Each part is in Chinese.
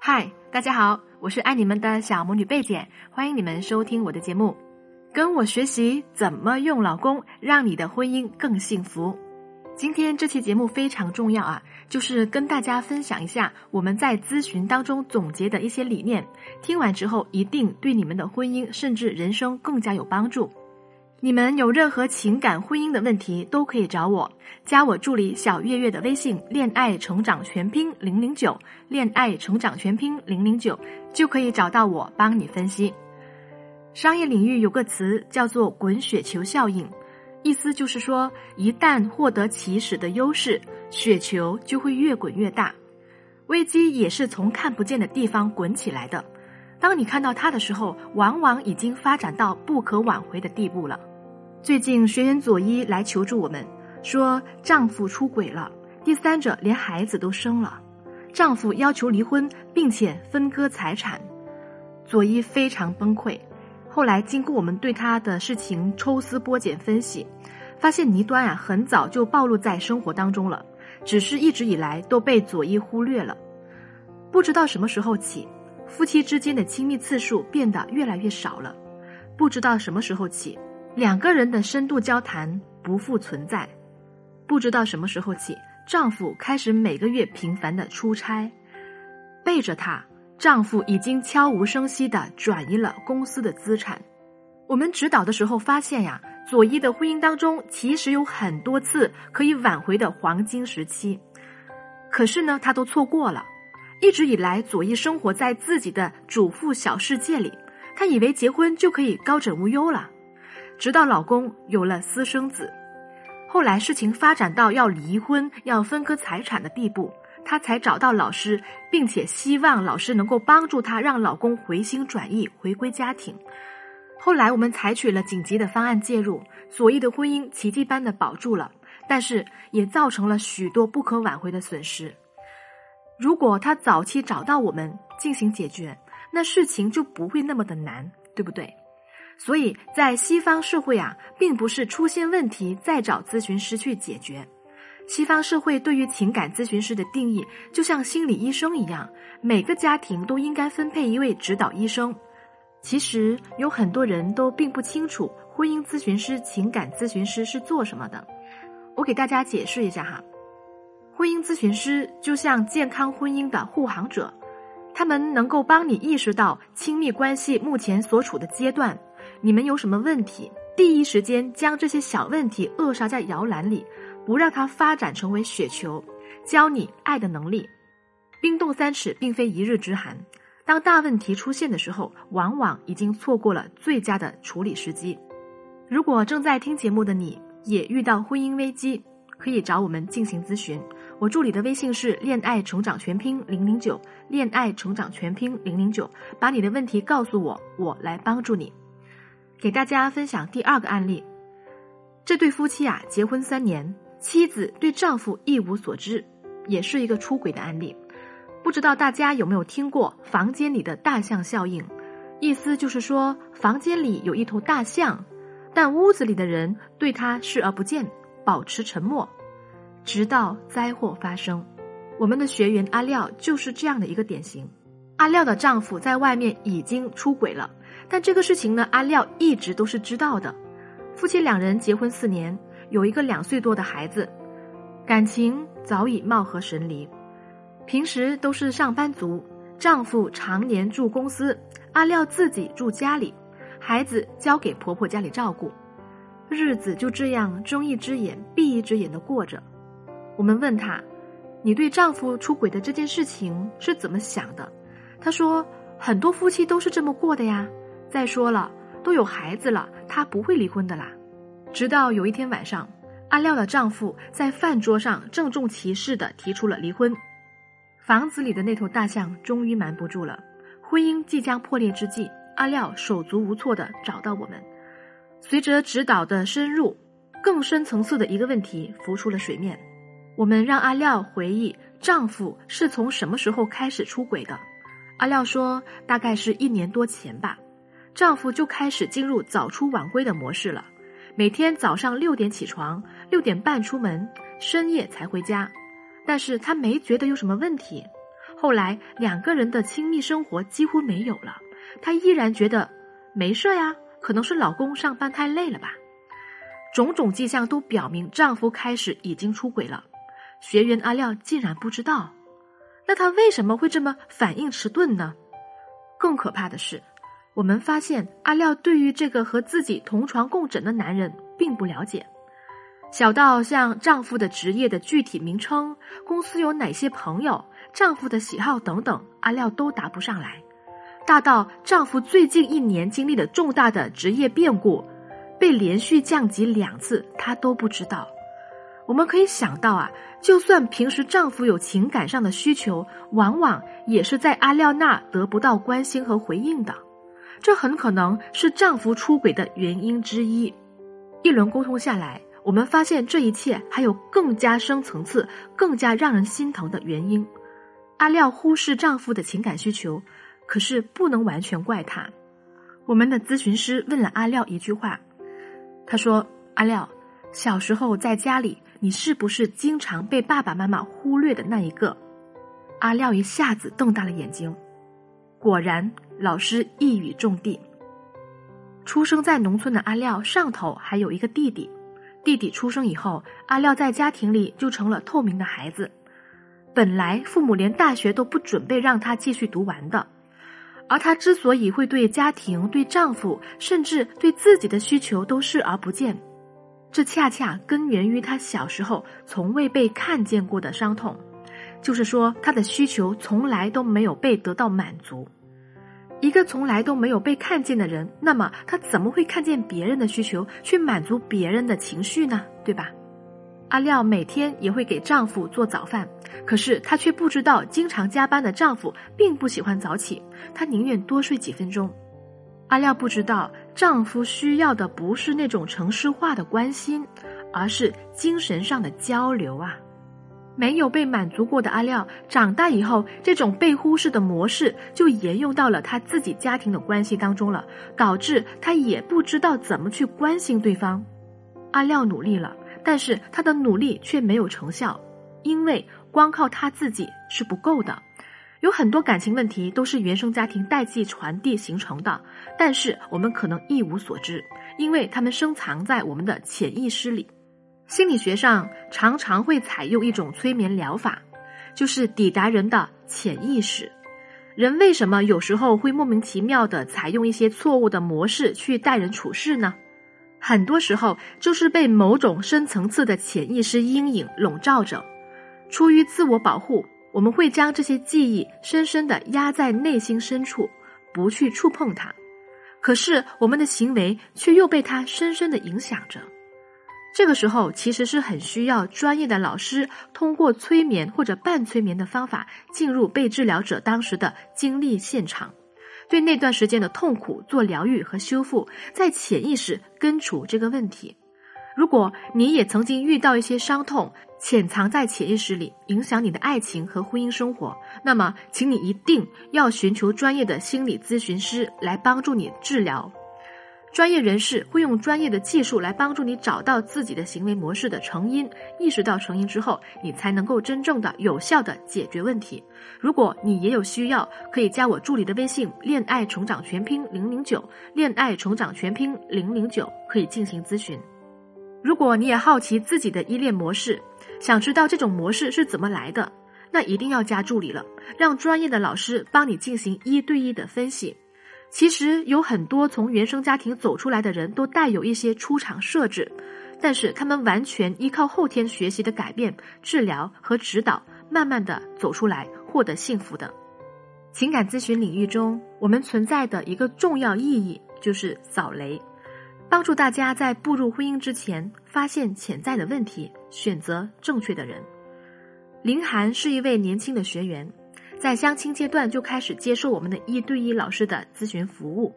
嗨，大家好，我是爱你们的小魔女贝姐，欢迎你们收听我的节目，跟我学习怎么用老公让你的婚姻更幸福。今天这期节目非常重要啊，就是跟大家分享一下我们在咨询当中总结的一些理念，听完之后一定对你们的婚姻甚至人生更加有帮助。你们有任何情感、婚姻的问题，都可以找我，加我助理小月月的微信“恋爱成长全拼零零九”，恋爱成长全拼零零九，就可以找到我帮你分析。商业领域有个词叫做“滚雪球效应”，意思就是说，一旦获得起始的优势，雪球就会越滚越大。危机也是从看不见的地方滚起来的。当你看到它的时候，往往已经发展到不可挽回的地步了。最近学员佐伊来求助我们，说丈夫出轨了，第三者连孩子都生了，丈夫要求离婚，并且分割财产。佐伊非常崩溃。后来经过我们对她的事情抽丝剥茧分析，发现倪端啊很早就暴露在生活当中了，只是一直以来都被佐伊忽略了。不知道什么时候起。夫妻之间的亲密次数变得越来越少了，不知道什么时候起，两个人的深度交谈不复存在；不知道什么时候起，丈夫开始每个月频繁的出差，背着她，丈夫已经悄无声息的转移了公司的资产。我们指导的时候发现呀，佐伊的婚姻当中其实有很多次可以挽回的黄金时期，可是呢，她都错过了。一直以来，佐伊生活在自己的主妇小世界里，她以为结婚就可以高枕无忧了。直到老公有了私生子，后来事情发展到要离婚、要分割财产的地步，她才找到老师，并且希望老师能够帮助她，让老公回心转意，回归家庭。后来我们采取了紧急的方案介入，佐伊的婚姻奇迹般的保住了，但是也造成了许多不可挽回的损失。如果他早期找到我们进行解决，那事情就不会那么的难，对不对？所以在西方社会啊，并不是出现问题再找咨询师去解决。西方社会对于情感咨询师的定义，就像心理医生一样，每个家庭都应该分配一位指导医生。其实有很多人都并不清楚婚姻咨询师、情感咨询师是做什么的。我给大家解释一下哈。婚姻咨询师就像健康婚姻的护航者，他们能够帮你意识到亲密关系目前所处的阶段，你们有什么问题，第一时间将这些小问题扼杀在摇篮里，不让它发展成为雪球，教你爱的能力。冰冻三尺，并非一日之寒。当大问题出现的时候，往往已经错过了最佳的处理时机。如果正在听节目的你也遇到婚姻危机，可以找我们进行咨询。我助理的微信是“恋爱成长全拼零零九”，恋爱成长全拼零零九，把你的问题告诉我，我来帮助你。给大家分享第二个案例，这对夫妻啊，结婚三年，妻子对丈夫一无所知，也是一个出轨的案例。不知道大家有没有听过“房间里的大象效应”？意思就是说，房间里有一头大象，但屋子里的人对他视而不见，保持沉默。直到灾祸发生，我们的学员阿廖就是这样的一个典型。阿廖的丈夫在外面已经出轨了，但这个事情呢，阿廖一直都是知道的。夫妻两人结婚四年，有一个两岁多的孩子，感情早已貌合神离。平时都是上班族，丈夫常年住公司，阿廖自己住家里，孩子交给婆婆家里照顾，日子就这样睁一只眼闭一只眼的过着。我们问她：“你对丈夫出轨的这件事情是怎么想的？”她说：“很多夫妻都是这么过的呀。再说了，都有孩子了，他不会离婚的啦。”直到有一天晚上，阿廖的丈夫在饭桌上郑重其事的提出了离婚。房子里的那头大象终于瞒不住了，婚姻即将破裂之际，阿廖手足无措的找到我们。随着指导的深入，更深层次的一个问题浮出了水面。我们让阿廖回忆丈夫是从什么时候开始出轨的。阿廖说，大概是一年多前吧，丈夫就开始进入早出晚归的模式了，每天早上六点起床，六点半出门，深夜才回家。但是她没觉得有什么问题。后来两个人的亲密生活几乎没有了，她依然觉得没事呀，可能是老公上班太累了吧。种种迹象都表明丈夫开始已经出轨了，学员阿廖竟然不知道，那他为什么会这么反应迟钝呢？更可怕的是，我们发现阿廖对于这个和自己同床共枕的男人并不了解。小到像丈夫的职业的具体名称、公司有哪些朋友、丈夫的喜好等等，阿廖都答不上来；大到丈夫最近一年经历的重大的职业变故，被连续降级两次，他都不知道。我们可以想到啊，就算平时丈夫有情感上的需求，往往也是在阿廖那得不到关心和回应的，这很可能是丈夫出轨的原因之一。一轮沟通下来。我们发现这一切还有更加深层次、更加让人心疼的原因。阿廖忽视丈夫的情感需求，可是不能完全怪他。我们的咨询师问了阿廖一句话，他说：“阿廖，小时候在家里，你是不是经常被爸爸妈妈忽略的那一个？”阿廖一下子瞪大了眼睛。果然，老师一语中的。出生在农村的阿廖上头还有一个弟弟。弟弟出生以后，阿廖在家庭里就成了透明的孩子。本来父母连大学都不准备让他继续读完的，而他之所以会对家庭、对丈夫，甚至对自己的需求都视而不见，这恰恰根源于他小时候从未被看见过的伤痛，就是说他的需求从来都没有被得到满足。一个从来都没有被看见的人，那么他怎么会看见别人的需求，去满足别人的情绪呢？对吧？阿廖每天也会给丈夫做早饭，可是她却不知道，经常加班的丈夫并不喜欢早起，他宁愿多睡几分钟。阿廖不知道，丈夫需要的不是那种城市化的关心，而是精神上的交流啊。没有被满足过的阿廖，长大以后，这种被忽视的模式就沿用到了他自己家庭的关系当中了，导致他也不知道怎么去关心对方。阿廖努力了，但是他的努力却没有成效，因为光靠他自己是不够的。有很多感情问题都是原生家庭代际传递形成的，但是我们可能一无所知，因为他们深藏在我们的潜意识里。心理学上常常会采用一种催眠疗法，就是抵达人的潜意识。人为什么有时候会莫名其妙的采用一些错误的模式去待人处事呢？很多时候就是被某种深层次的潜意识阴影笼罩着。出于自我保护，我们会将这些记忆深深的压在内心深处，不去触碰它。可是我们的行为却又被它深深的影响着。这个时候其实是很需要专业的老师通过催眠或者半催眠的方法进入被治疗者当时的经历现场，对那段时间的痛苦做疗愈和修复，在潜意识根除这个问题。如果你也曾经遇到一些伤痛潜藏在潜意识里，影响你的爱情和婚姻生活，那么请你一定要寻求专业的心理咨询师来帮助你治疗。专业人士会用专业的技术来帮助你找到自己的行为模式的成因，意识到成因之后，你才能够真正的有效的解决问题。如果你也有需要，可以加我助理的微信“恋爱成长全拼零零九”，恋爱成长全拼零零九可以进行咨询。如果你也好奇自己的依恋模式，想知道这种模式是怎么来的，那一定要加助理了，让专业的老师帮你进行一对一的分析。其实有很多从原生家庭走出来的人都带有一些出场设置，但是他们完全依靠后天学习的改变、治疗和指导，慢慢的走出来，获得幸福的。情感咨询领域中，我们存在的一个重要意义就是扫雷，帮助大家在步入婚姻之前发现潜在的问题，选择正确的人。林涵是一位年轻的学员。在相亲阶段就开始接受我们的一对一老师的咨询服务，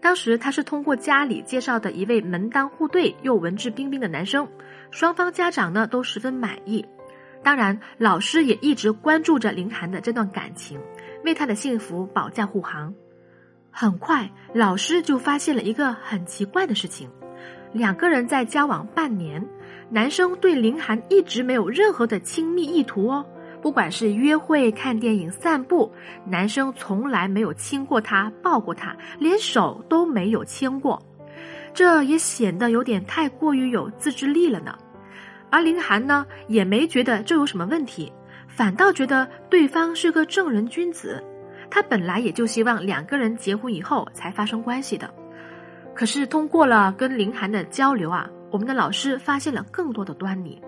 当时他是通过家里介绍的一位门当户对又文质彬彬的男生，双方家长呢都十分满意，当然老师也一直关注着林涵的这段感情，为他的幸福保驾护航。很快，老师就发现了一个很奇怪的事情，两个人在交往半年，男生对林涵一直没有任何的亲密意图哦。不管是约会、看电影、散步，男生从来没有亲过她、抱过她，连手都没有牵过，这也显得有点太过于有自制力了呢。而林涵呢，也没觉得这有什么问题，反倒觉得对方是个正人君子。他本来也就希望两个人结婚以后才发生关系的。可是通过了跟林涵的交流啊，我们的老师发现了更多的端倪。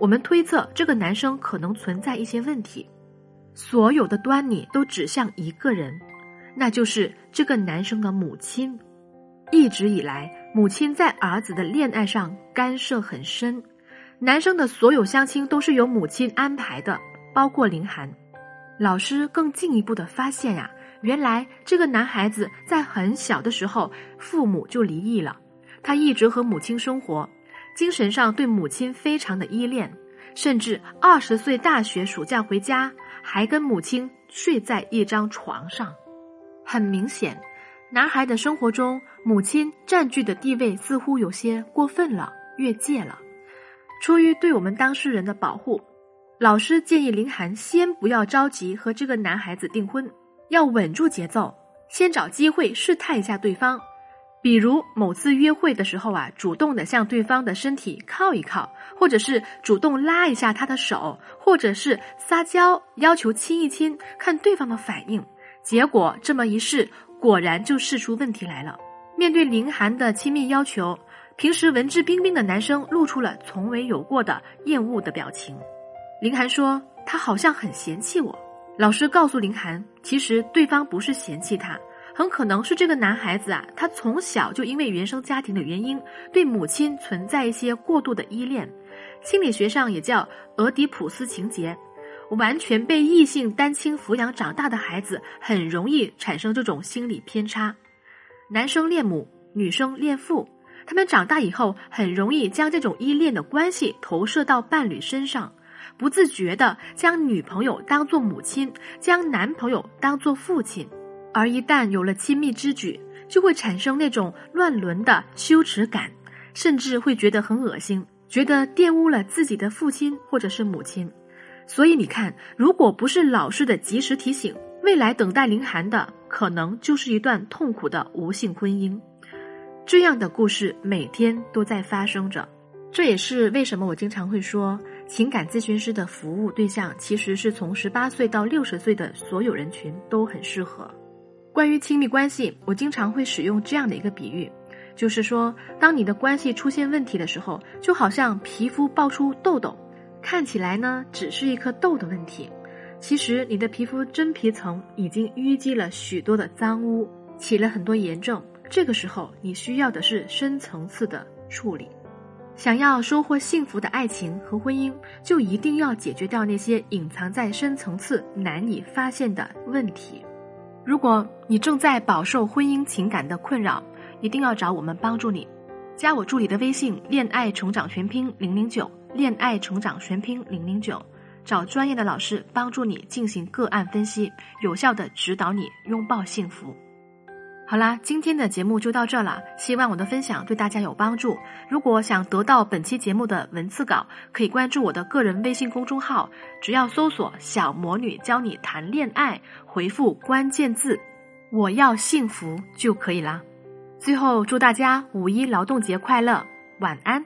我们推测这个男生可能存在一些问题，所有的端倪都指向一个人，那就是这个男生的母亲。一直以来，母亲在儿子的恋爱上干涉很深，男生的所有相亲都是由母亲安排的，包括林涵。老师更进一步的发现呀，原来这个男孩子在很小的时候父母就离异了，他一直和母亲生活。精神上对母亲非常的依恋，甚至二十岁大学暑假回家还跟母亲睡在一张床上。很明显，男孩的生活中母亲占据的地位似乎有些过分了，越界了。出于对我们当事人的保护，老师建议林涵先不要着急和这个男孩子订婚，要稳住节奏，先找机会试探一下对方。比如某次约会的时候啊，主动的向对方的身体靠一靠，或者是主动拉一下他的手，或者是撒娇要求亲一亲，看对方的反应。结果这么一试，果然就试出问题来了。面对林涵的亲密要求，平时文质彬彬的男生露出了从未有过的厌恶的表情。林涵说：“他好像很嫌弃我。”老师告诉林涵，其实对方不是嫌弃他。很可能是这个男孩子啊，他从小就因为原生家庭的原因，对母亲存在一些过度的依恋，心理学上也叫俄狄浦斯情节。完全被异性单亲抚养长大的孩子，很容易产生这种心理偏差。男生恋母，女生恋父，他们长大以后很容易将这种依恋的关系投射到伴侣身上，不自觉的将女朋友当做母亲，将男朋友当做父亲。而一旦有了亲密之举，就会产生那种乱伦的羞耻感，甚至会觉得很恶心，觉得玷污了自己的父亲或者是母亲。所以你看，如果不是老师的及时提醒，未来等待林涵的可能就是一段痛苦的无性婚姻。这样的故事每天都在发生着，这也是为什么我经常会说，情感咨询师的服务对象其实是从十八岁到六十岁的所有人群都很适合。关于亲密关系，我经常会使用这样的一个比喻，就是说，当你的关系出现问题的时候，就好像皮肤爆出痘痘，看起来呢只是一颗痘的问题，其实你的皮肤真皮层已经淤积了许多的脏污，起了很多炎症。这个时候，你需要的是深层次的处理。想要收获幸福的爱情和婚姻，就一定要解决掉那些隐藏在深层次难以发现的问题。如果你正在饱受婚姻情感的困扰，一定要找我们帮助你。加我助理的微信“恋爱成长全拼零零九”，恋爱成长全拼零零九，找专业的老师帮助你进行个案分析，有效的指导你拥抱幸福。好啦，今天的节目就到这了，希望我的分享对大家有帮助。如果想得到本期节目的文字稿，可以关注我的个人微信公众号，只要搜索“小魔女教你谈恋爱”，回复关键字“我要幸福”就可以啦。最后，祝大家五一劳动节快乐，晚安。